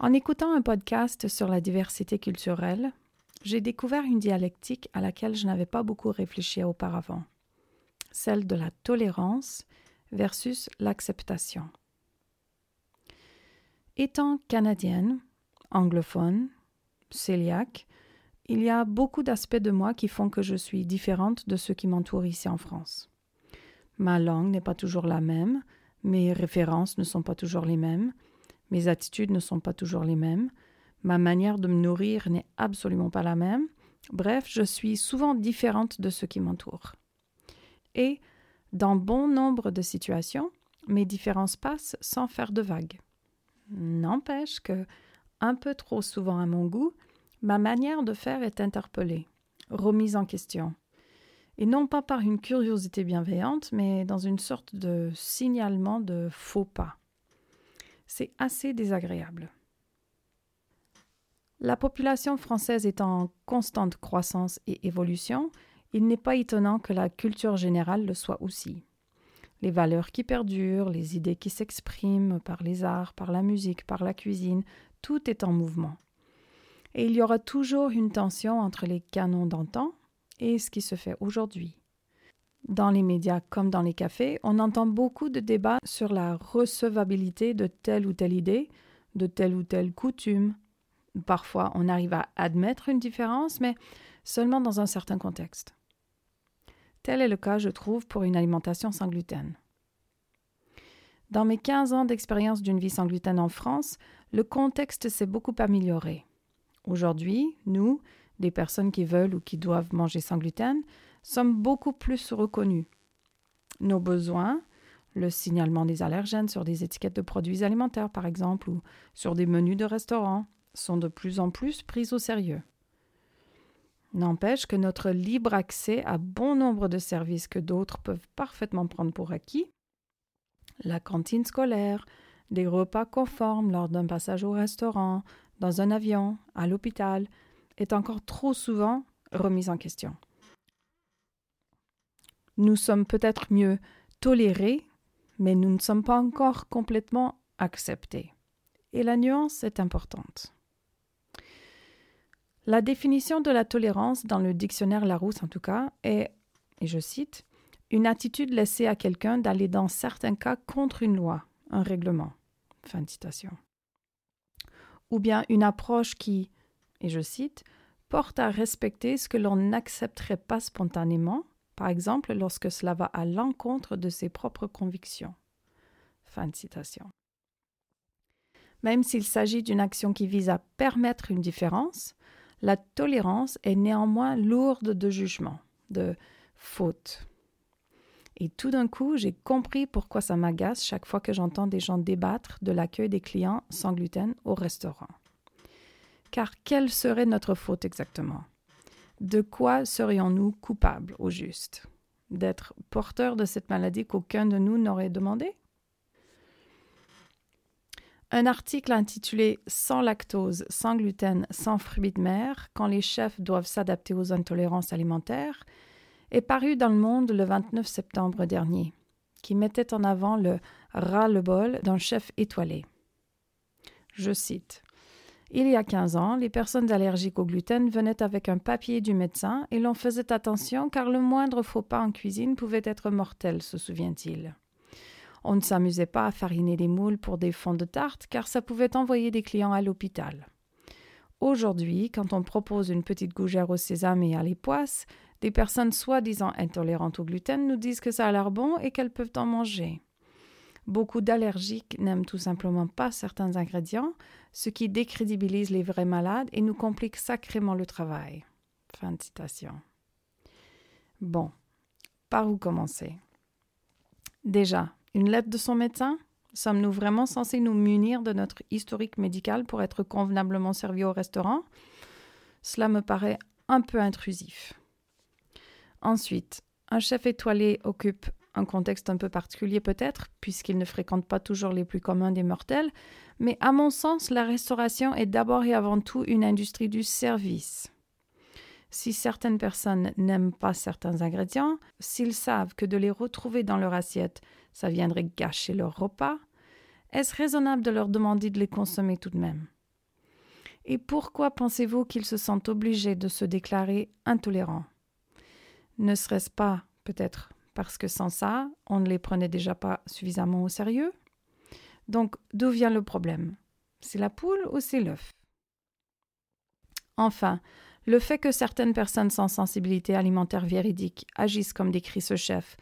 En écoutant un podcast sur la diversité culturelle, j'ai découvert une dialectique à laquelle je n'avais pas beaucoup réfléchi auparavant, celle de la tolérance versus l'acceptation. Étant canadienne, anglophone, cœliaque, il y a beaucoup d'aspects de moi qui font que je suis différente de ceux qui m'entourent ici en France. Ma langue n'est pas toujours la même, mes références ne sont pas toujours les mêmes, mes attitudes ne sont pas toujours les mêmes, ma manière de me nourrir n'est absolument pas la même. Bref, je suis souvent différente de ceux qui m'entourent. Et, dans bon nombre de situations, mes différences passent sans faire de vagues. N'empêche que, un peu trop souvent à mon goût, ma manière de faire est interpellée, remise en question. Et non pas par une curiosité bienveillante, mais dans une sorte de signalement de faux pas. C'est assez désagréable. La population française est en constante croissance et évolution, il n'est pas étonnant que la culture générale le soit aussi. Les valeurs qui perdurent, les idées qui s'expriment par les arts, par la musique, par la cuisine, tout est en mouvement. Et il y aura toujours une tension entre les canons d'antan et ce qui se fait aujourd'hui. Dans les médias comme dans les cafés, on entend beaucoup de débats sur la recevabilité de telle ou telle idée, de telle ou telle coutume, Parfois, on arrive à admettre une différence, mais seulement dans un certain contexte. Tel est le cas, je trouve, pour une alimentation sans gluten. Dans mes 15 ans d'expérience d'une vie sans gluten en France, le contexte s'est beaucoup amélioré. Aujourd'hui, nous, des personnes qui veulent ou qui doivent manger sans gluten, sommes beaucoup plus reconnus. Nos besoins, le signalement des allergènes sur des étiquettes de produits alimentaires par exemple, ou sur des menus de restaurants, sont de plus en plus prises au sérieux. N'empêche que notre libre accès à bon nombre de services que d'autres peuvent parfaitement prendre pour acquis, la cantine scolaire, des repas conformes lors d'un passage au restaurant, dans un avion, à l'hôpital, est encore trop souvent remise en question. Nous sommes peut-être mieux tolérés, mais nous ne sommes pas encore complètement acceptés. Et la nuance est importante. La définition de la tolérance dans le dictionnaire Larousse en tout cas est, et je cite, une attitude laissée à quelqu'un d'aller dans certains cas contre une loi, un règlement. Fin de citation. Ou bien une approche qui, et je cite, porte à respecter ce que l'on n'accepterait pas spontanément, par exemple lorsque cela va à l'encontre de ses propres convictions. Même s'il s'agit d'une action qui vise à permettre une différence, la tolérance est néanmoins lourde de jugement, de faute. Et tout d'un coup, j'ai compris pourquoi ça m'agace chaque fois que j'entends des gens débattre de l'accueil des clients sans gluten au restaurant. Car quelle serait notre faute exactement? De quoi serions-nous coupables au juste? D'être porteurs de cette maladie qu'aucun de nous n'aurait demandé? Un article intitulé Sans lactose, sans gluten, sans fruits de mer, quand les chefs doivent s'adapter aux intolérances alimentaires, est paru dans le Monde le 29 septembre dernier, qui mettait en avant le ras-le-bol d'un chef étoilé. Je cite Il y a 15 ans, les personnes allergiques au gluten venaient avec un papier du médecin et l'on faisait attention car le moindre faux pas en cuisine pouvait être mortel, se souvient-il. On ne s'amusait pas à fariner les moules pour des fonds de tarte car ça pouvait envoyer des clients à l'hôpital. Aujourd'hui, quand on propose une petite gougère au sésame et à l'époisse, des personnes soi-disant intolérantes au gluten nous disent que ça a l'air bon et qu'elles peuvent en manger. Beaucoup d'allergiques n'aiment tout simplement pas certains ingrédients, ce qui décrédibilise les vrais malades et nous complique sacrément le travail. Fin de citation. Bon, par où commencer? Déjà, une lettre de son médecin? Sommes-nous vraiment censés nous munir de notre historique médical pour être convenablement servis au restaurant? Cela me paraît un peu intrusif. Ensuite, un chef étoilé occupe un contexte un peu particulier peut-être, puisqu'il ne fréquente pas toujours les plus communs des mortels, mais à mon sens, la restauration est d'abord et avant tout une industrie du service. Si certaines personnes n'aiment pas certains ingrédients, s'ils savent que de les retrouver dans leur assiette, ça viendrait gâcher leur repas, est-ce raisonnable de leur demander de les consommer tout de même? Et pourquoi pensez-vous qu'ils se sentent obligés de se déclarer intolérants? Ne serait-ce pas, peut-être, parce que sans ça, on ne les prenait déjà pas suffisamment au sérieux. Donc, d'où vient le problème? C'est la poule ou c'est l'œuf? Enfin, le fait que certaines personnes sans sensibilité alimentaire véridique agissent comme des chefs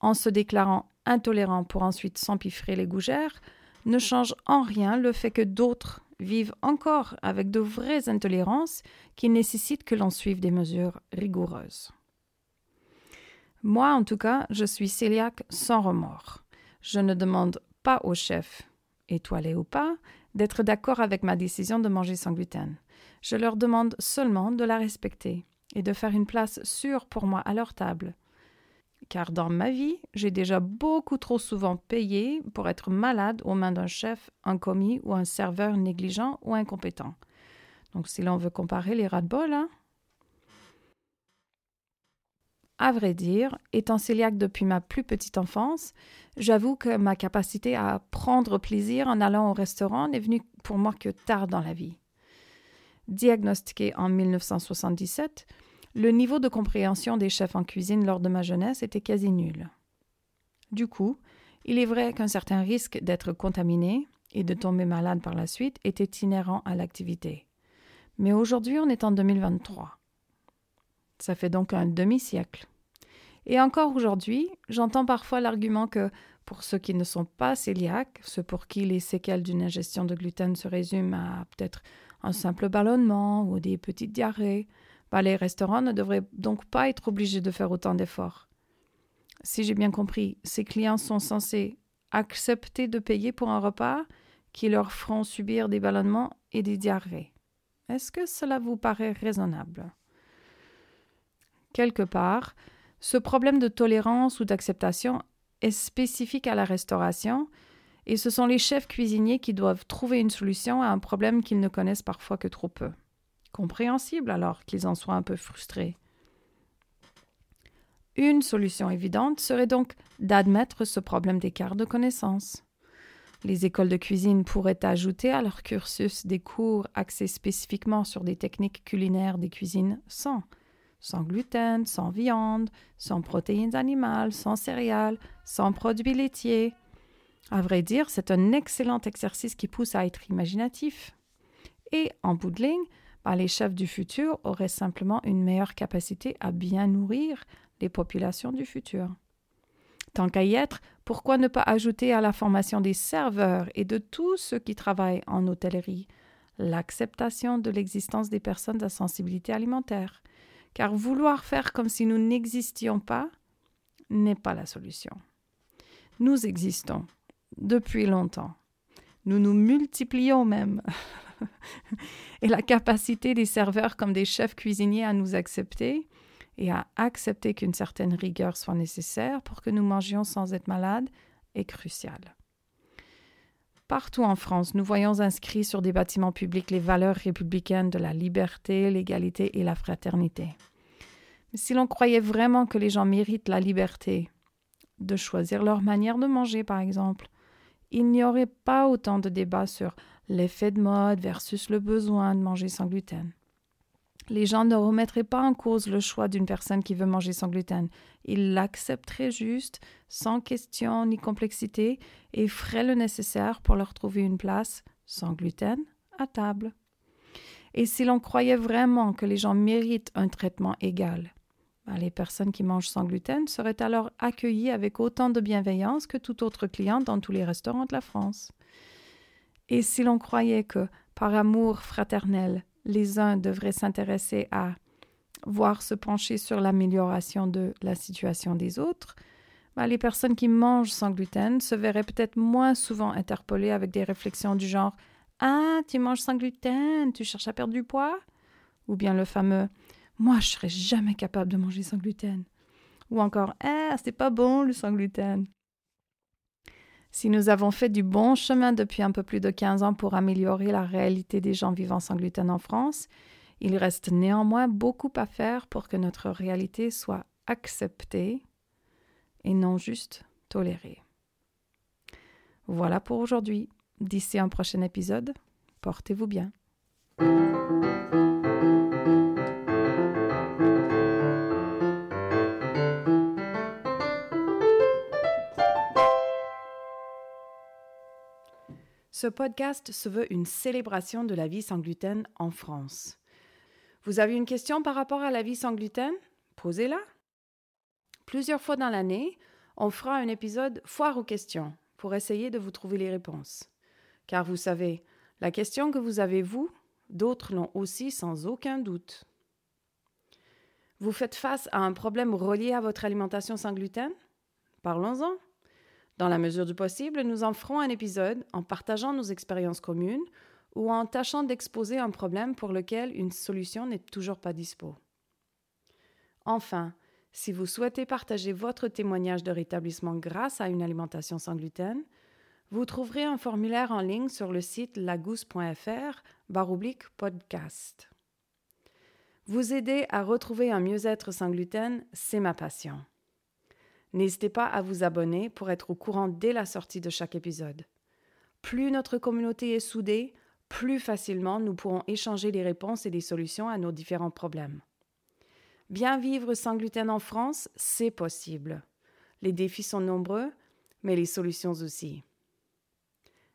en se déclarant intolérants pour ensuite s'empiffrer les gougères ne change en rien le fait que d'autres vivent encore avec de vraies intolérances qui nécessitent que l'on suive des mesures rigoureuses. Moi, en tout cas, je suis cœliaque sans remords. Je ne demande pas au chef, étoilé ou pas, d'être d'accord avec ma décision de manger sans gluten. Je leur demande seulement de la respecter et de faire une place sûre pour moi à leur table. Car dans ma vie, j'ai déjà beaucoup trop souvent payé pour être malade aux mains d'un chef, un commis ou un serveur négligent ou incompétent. Donc si l'on veut comparer les rats de bol, hein. À vrai dire, étant cœliaque depuis ma plus petite enfance, j'avoue que ma capacité à prendre plaisir en allant au restaurant n'est venue pour moi que tard dans la vie. Diagnostiqué en 1977, le niveau de compréhension des chefs en cuisine lors de ma jeunesse était quasi nul. Du coup, il est vrai qu'un certain risque d'être contaminé et de tomber malade par la suite était inhérent à l'activité. Mais aujourd'hui, on est en 2023. Ça fait donc un demi-siècle. Et encore aujourd'hui, j'entends parfois l'argument que pour ceux qui ne sont pas cœliaques, ceux pour qui les séquelles d'une ingestion de gluten se résument à peut-être un simple ballonnement ou des petites diarrhées, bah, les restaurants ne devraient donc pas être obligés de faire autant d'efforts. Si j'ai bien compris, ces clients sont censés accepter de payer pour un repas qui leur feront subir des ballonnements et des diarrhées. Est-ce que cela vous paraît raisonnable? Quelque part, ce problème de tolérance ou d'acceptation est spécifique à la restauration et ce sont les chefs cuisiniers qui doivent trouver une solution à un problème qu'ils ne connaissent parfois que trop peu. Compréhensible alors qu'ils en soient un peu frustrés. Une solution évidente serait donc d'admettre ce problème d'écart de connaissances. Les écoles de cuisine pourraient ajouter à leur cursus des cours axés spécifiquement sur des techniques culinaires des cuisines sans, sans gluten, sans viande, sans protéines animales, sans céréales, sans produits laitiers, à vrai dire, c'est un excellent exercice qui pousse à être imaginatif. Et en bout de bah, les chefs du futur auraient simplement une meilleure capacité à bien nourrir les populations du futur. Tant qu'à y être, pourquoi ne pas ajouter à la formation des serveurs et de tous ceux qui travaillent en hôtellerie l'acceptation de l'existence des personnes à sensibilité alimentaire? Car vouloir faire comme si nous n'existions pas n'est pas la solution. Nous existons depuis longtemps. Nous nous multiplions même. et la capacité des serveurs comme des chefs cuisiniers à nous accepter et à accepter qu'une certaine rigueur soit nécessaire pour que nous mangions sans être malades est cruciale. Partout en France, nous voyons inscrits sur des bâtiments publics les valeurs républicaines de la liberté, l'égalité et la fraternité. Mais si l'on croyait vraiment que les gens méritent la liberté de choisir leur manière de manger, par exemple, il n'y aurait pas autant de débats sur l'effet de mode versus le besoin de manger sans gluten. Les gens ne remettraient pas en cause le choix d'une personne qui veut manger sans gluten. Ils l'accepteraient juste, sans question ni complexité, et feraient le nécessaire pour leur trouver une place sans gluten à table. Et si l'on croyait vraiment que les gens méritent un traitement égal, ben, les personnes qui mangent sans gluten seraient alors accueillies avec autant de bienveillance que tout autre client dans tous les restaurants de la France. Et si l'on croyait que, par amour fraternel, les uns devraient s'intéresser à voir se pencher sur l'amélioration de la situation des autres, ben, les personnes qui mangent sans gluten se verraient peut-être moins souvent interpellées avec des réflexions du genre Ah, tu manges sans gluten, tu cherches à perdre du poids? Ou bien le fameux Moi, je serais jamais capable de manger sans gluten. Ou encore Ah, c'est pas bon le sans gluten. Si nous avons fait du bon chemin depuis un peu plus de 15 ans pour améliorer la réalité des gens vivant sans gluten en France, il reste néanmoins beaucoup à faire pour que notre réalité soit acceptée et non juste tolérée. Voilà pour aujourd'hui. D'ici un prochain épisode, portez-vous bien. Ce podcast se veut une célébration de la vie sans gluten en France. Vous avez une question par rapport à la vie sans gluten? Posez-la. Plusieurs fois dans l'année, on fera un épisode foire aux questions pour essayer de vous trouver les réponses. Car vous savez, la question que vous avez vous, d'autres l'ont aussi sans aucun doute. Vous faites face à un problème relié à votre alimentation sans gluten? Parlons-en. Dans la mesure du possible, nous en ferons un épisode en partageant nos expériences communes ou en tâchant d'exposer un problème pour lequel une solution n'est toujours pas dispo. Enfin, si vous souhaitez partager votre témoignage de rétablissement grâce à une alimentation sans gluten, vous trouverez un formulaire en ligne sur le site lagousse.fr baroblique podcast. Vous aider à retrouver un mieux-être sans gluten, c'est ma passion. N'hésitez pas à vous abonner pour être au courant dès la sortie de chaque épisode. Plus notre communauté est soudée, plus facilement nous pourrons échanger les réponses et les solutions à nos différents problèmes. Bien vivre sans gluten en France, c'est possible. Les défis sont nombreux, mais les solutions aussi.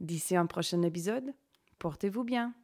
D'ici un prochain épisode, portez-vous bien.